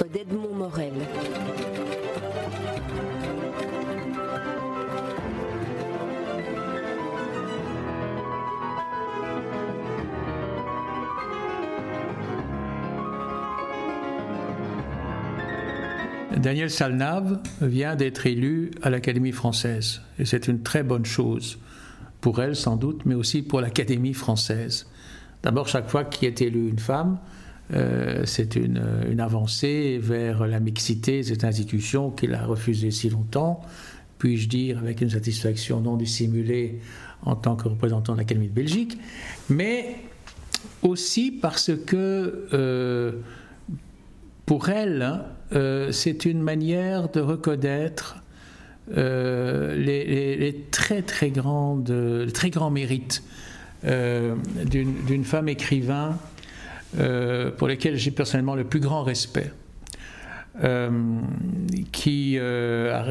d'Edmond Morel. Daniel Salnave vient d'être élu à l'Académie française. Et c'est une très bonne chose pour elle sans doute, mais aussi pour l'Académie française. D'abord, chaque fois qu'il est élu une femme, euh, c'est une, avancée vers la mixité cette institution qu'il a refusée si longtemps, puis-je dire avec une satisfaction non dissimulée en tant que représentant de l'Académie de Belgique, mais aussi parce que euh, pour elle, hein, euh, c'est une manière de reconnaître les, très très grandes, très grands mérites d'une femme écrivain pour lesquels j'ai personnellement le plus grand respect. qui a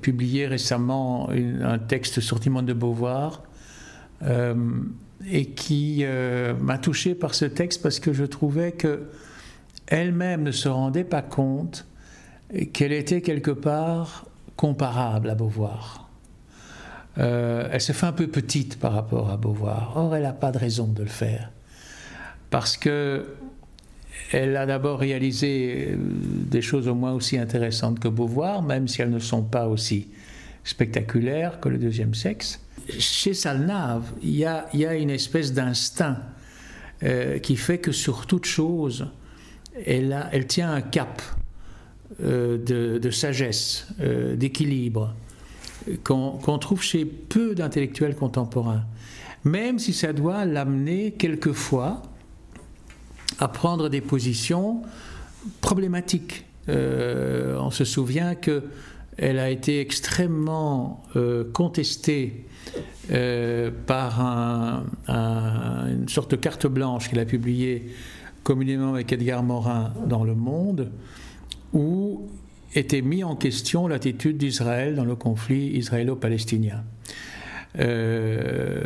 publié récemment un texte sur Timon de Beauvoir et qui m'a touché par ce texte parce que je trouvais que elle-même ne se rendait pas compte qu'elle était quelque part comparable à Beauvoir. Euh, elle se fait un peu petite par rapport à Beauvoir. Or, elle n'a pas de raison de le faire. Parce que elle a d'abord réalisé euh, des choses au moins aussi intéressantes que Beauvoir, même si elles ne sont pas aussi spectaculaires que le deuxième sexe. Chez Salnave, il y a, une espèce d'instinct euh, qui fait que sur toute chose, elle, tient un cap euh, de, sagesse, d'équilibre, qu'on trouve chez peu d'intellectuels contemporains, même si ça doit l'amener quelquefois à prendre des positions problématiques. Euh, on se souvient que elle a été extrêmement contestée par une sorte de carte blanche qu'elle a publiée communément avec Edgar Morin dans Le Monde, où était mis en question l'attitude d'Israël dans le conflit israélo-palestinien. Euh,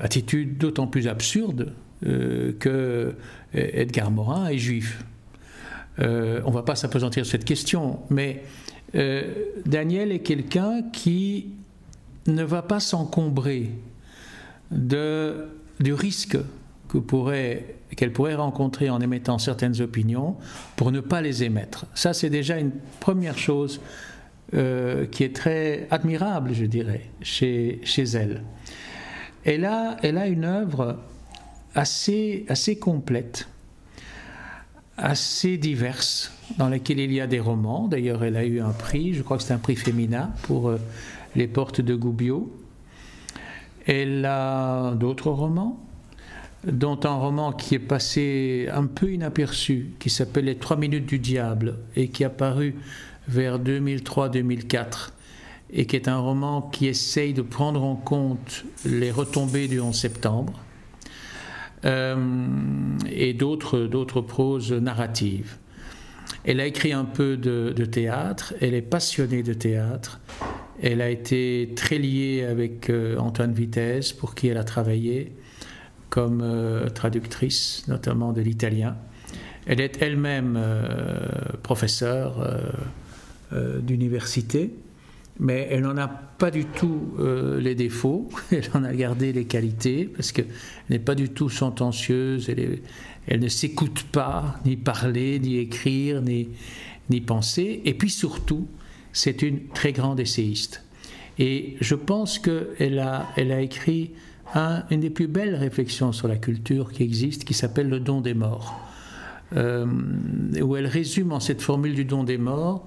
attitude d'autant plus absurde euh, que Edgar Morin est juif. Euh, on ne va pas s'apesantir sur cette question, mais Daniel est quelqu'un qui ne va pas s'encombrer du risque qu'elle pourrait rencontrer en émettant certaines opinions pour ne pas les émettre. Ça, c'est déjà une première chose euh, qui est très admirable, je dirais, chez, chez elle. Elle a, elle a une œuvre assez, assez complète, assez diverse, dans laquelle il y a des romans. D'ailleurs, elle a eu un prix, je crois que c'est un prix féminin pour euh, Les Portes de Gubbio. Elle a d'autres romans dont un roman qui est passé un peu inaperçu, qui s'appelle Les Trois Minutes du Diable, et qui a paru vers 2003-2004, et qui est un roman qui essaye de prendre en compte les retombées du 11 septembre, et d'autres, proses narratives. Elle a écrit un peu de, théâtre, elle est passionnée de théâtre, elle a été très liée avec euh, Antoine Vitesse, pour qui elle a travaillé comme euh, traductrice, notamment de l'italien. Elle est elle-même euh, professeure euh, d'université, mais elle n'en a pas du tout les défauts, elle en a gardé les qualités, parce qu'elle n'est pas du tout sentencieuse, elle, ne s'écoute pas, ni parler, ni écrire, ni, penser, et puis surtout, c'est une très grande essayiste. Et je pense qu'elle a, écrit une des plus belles réflexions sur la culture qui existe, qui s'appelle le don des morts, euh, où elle résume en cette formule du don des morts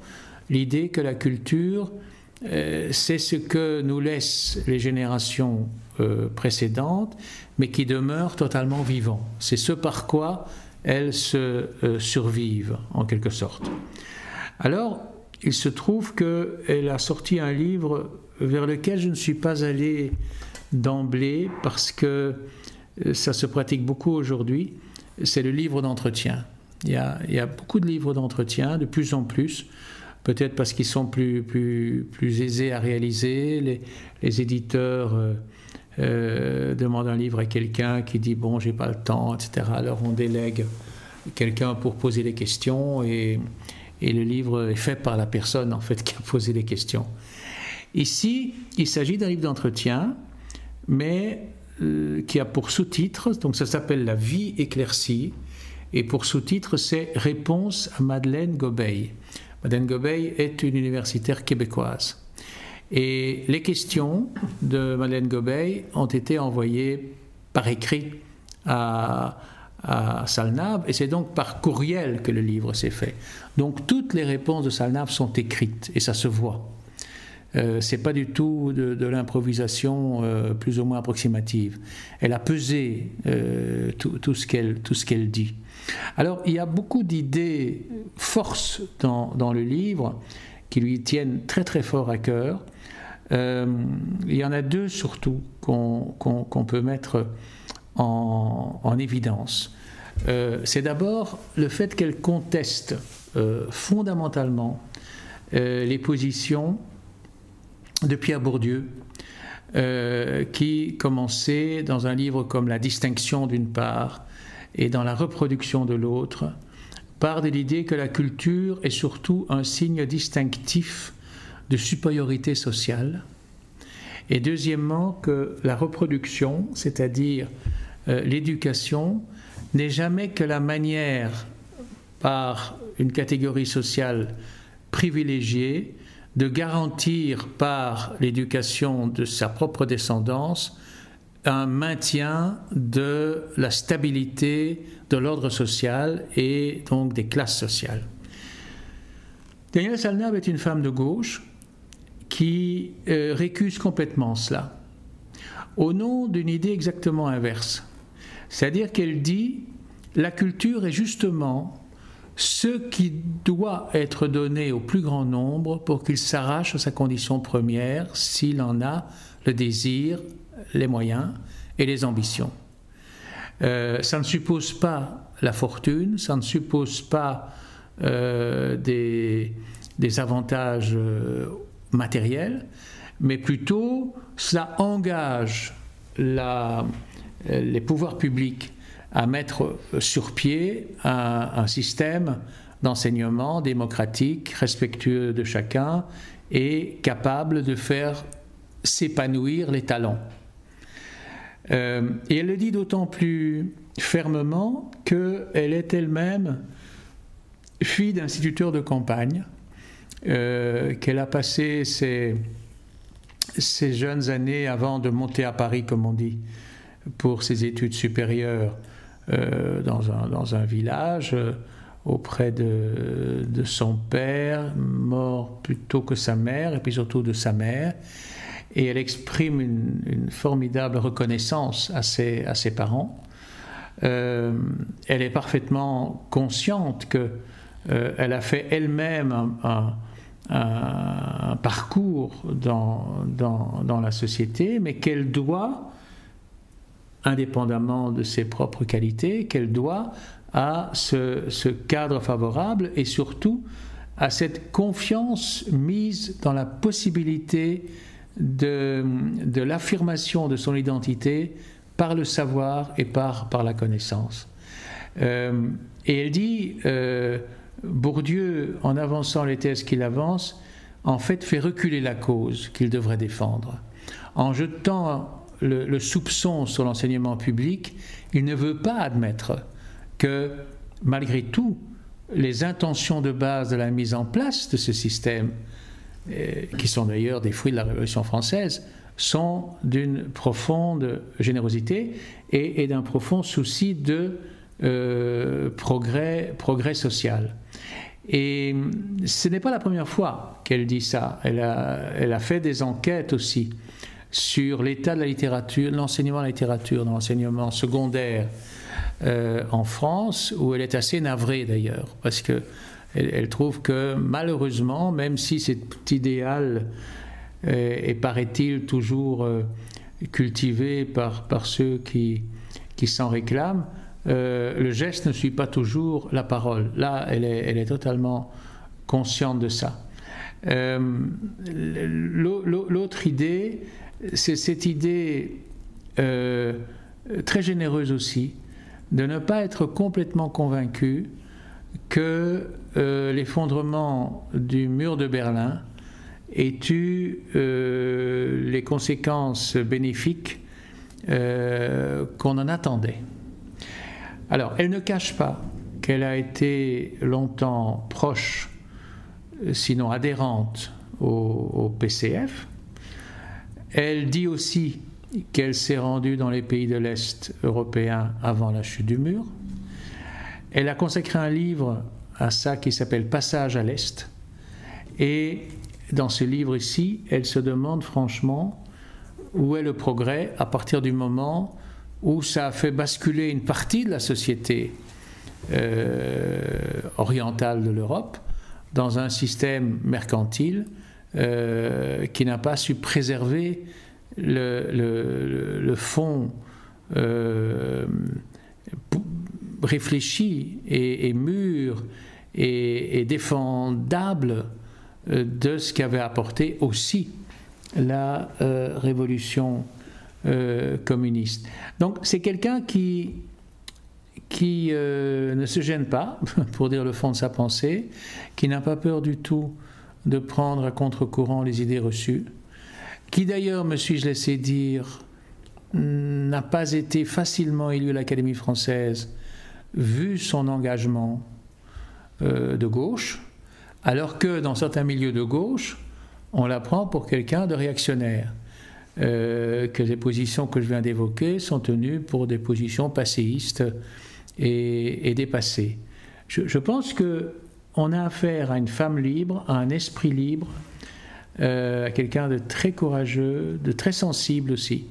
l'idée que la culture, euh, c'est ce que nous laissent les générations euh, précédentes, mais qui demeure totalement vivant. C'est ce par quoi elles se survivent, en quelque sorte. Alors, il se trouve qu'elle a sorti un livre vers lequel je ne suis pas allé d'emblée parce que euh, ça se pratique beaucoup aujourd'hui, c'est le livre d'entretien. Il y, a, beaucoup de livres d'entretien, de plus en plus, peut-être parce qu'ils sont plus, plus, plus, aisés à réaliser. Les, les éditeurs euh, euh, demandent un livre à quelqu'un qui dit bon, j'ai pas le temps, etc. Alors on délègue quelqu'un pour poser des questions et, et, le livre est fait par la personne en fait qui a posé les questions. Ici, il s'agit d'un livre d'entretien, mais euh, qui a pour sous-titre, donc ça s'appelle La vie éclaircie, et pour sous-titre c'est Réponse à Madeleine Gobeil. Madeleine Gobeil est une universitaire québécoise. Et les questions de Madeleine Gobeil ont été envoyées par écrit à, à Salnab, et c'est donc par courriel que le livre s'est fait. Donc toutes les réponses de Salnab sont écrites, et ça se voit. Euh, c'est pas du tout de, l'improvisation euh, plus ou moins approximative. Elle a pesé euh, tout, tout, ce qu'elle dit. Alors il y a beaucoup d'idées forces dans, le livre qui lui tiennent très très fort à cœur. Euh, il y en a deux surtout qu'on peut mettre en, en évidence. c'est d'abord le fait qu'elle conteste fondamentalement les positions de Pierre Bourdieu, euh, qui commençait dans un livre comme La distinction d'une part et dans la reproduction de l'autre, part de l'idée que la culture est surtout un signe distinctif de supériorité sociale, et deuxièmement que la reproduction, c'est-à-dire euh, l'éducation, n'est jamais que la manière par une catégorie sociale privilégiée de garantir par l'éducation de sa propre descendance un maintien de la stabilité de l'ordre social et donc des classes sociales. Danielle Salnab est une femme de gauche qui euh, récuse complètement cela, au nom d'une idée exactement inverse. C'est-à-dire qu'elle dit la culture est justement ce qui doit être donné au plus grand nombre pour qu'il s'arrache à sa condition première s'il en a le désir, les moyens et les ambitions. Euh, ça ne suppose pas la fortune, ça ne suppose pas euh, des, avantages euh, matériels, mais plutôt cela engage les pouvoirs publics à mettre sur pied un, système d'enseignement démocratique, respectueux de chacun et capable de faire s'épanouir les talents. Euh, et elle le dit d'autant plus fermement qu'elle est elle-même fille d'instituteur de campagne, euh, qu'elle a passé ses, jeunes années avant de monter à Paris, comme on dit, pour ses études supérieures euh, dans, un, village auprès de, de, son père, mort plutôt que sa mère, et puis surtout de sa mère. Et elle exprime une, formidable reconnaissance à ses, à ses parents. Euh, elle est parfaitement consciente que elle a fait elle-même un, parcours dans, dans, la société, mais qu'elle doit indépendamment de ses propres qualités, qu'elle doit à ce, cadre favorable et surtout à cette confiance mise dans la possibilité de, de l'affirmation de son identité par le savoir et par, par la connaissance. Euh, et elle dit, euh, Bourdieu, en avançant les thèses qu'il avance, en fait fait reculer la cause qu'il devrait défendre. En jetant le, soupçon sur l'enseignement public, il ne veut pas admettre que, malgré tout, les intentions de base de la mise en place de ce système, qui sont d'ailleurs des fruits de la Révolution française, sont d'une profonde générosité et, d'un profond souci de euh, progrès, social. Et ce n'est pas la première fois qu'elle dit ça. Elle a, elle a fait des enquêtes aussi sur l'état de la littérature, l'enseignement de la littérature dans l'enseignement secondaire euh, en France, où elle est assez navrée d'ailleurs, parce que elle, trouve que malheureusement, même si cet idéal euh, est, paraît-il, toujours euh, cultivé par, par ceux qui, qui s'en réclament, le geste ne suit pas toujours la parole. Là, elle est, elle est totalement consciente de ça. L'autre idée, c'est cette idée euh, très généreuse aussi de ne pas être complètement convaincu que euh, l'effondrement du mur de Berlin ait eu euh, les conséquences bénéfiques euh, qu'on en attendait. Alors, elle ne cache pas qu'elle a été longtemps proche, sinon adhérente au PCF. Elle dit aussi qu'elle s'est rendue dans les pays de l'Est européen avant la chute du mur. Elle a consacré un livre à ça qui s'appelle Passage à l'Est. Et dans ce livre ici, elle se demande franchement où est le progrès à partir du moment où ça a fait basculer une partie de la société euh, orientale de l'Europe dans un système mercantile euh, qui n'a pas su préserver le, fond euh, réfléchi et, mûr et, défendable euh, de ce qu'avait apporté aussi la euh, révolution communiste. Donc c'est quelqu'un qui, qui ne se gêne pas, pour dire le fond de sa pensée, qui n'a pas peur du tout de prendre à contre-courant les idées reçues, qui d'ailleurs, me suis-je laissé dire, n'a pas été facilement élu à l'Académie française, vu son engagement euh, de gauche, alors que dans certains milieux de gauche, on la prend pour quelqu'un de réactionnaire. Euh, que les positions que je viens d'évoquer sont tenues pour des positions passéistes et, dépassées. Je, pense que on a affaire à une femme libre, à un esprit libre, euh, à quelqu'un de très courageux, de très sensible aussi.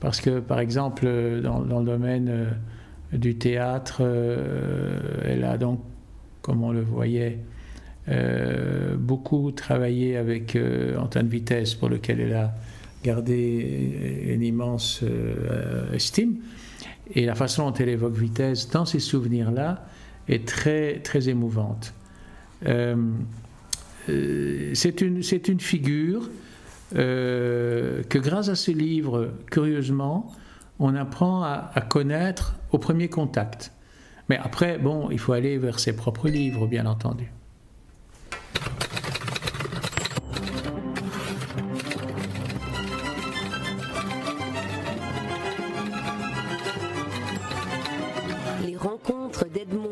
Parce que, par exemple, dans, le domaine du théâtre, euh, elle a donc, comme on le voyait, beaucoup travaillé avec Antoine Vitesse, pour lequel elle a gardé une immense estime. Et la façon dont elle évoque Vitesse dans ces souvenirs-là est très, très émouvante. Euh, c'est une, une, figure euh, que grâce à ce livre, curieusement, on apprend à, connaître au premier contact. Mais après, bon, il faut aller vers ses propres livres, bien entendu. Les rencontres d'Edmond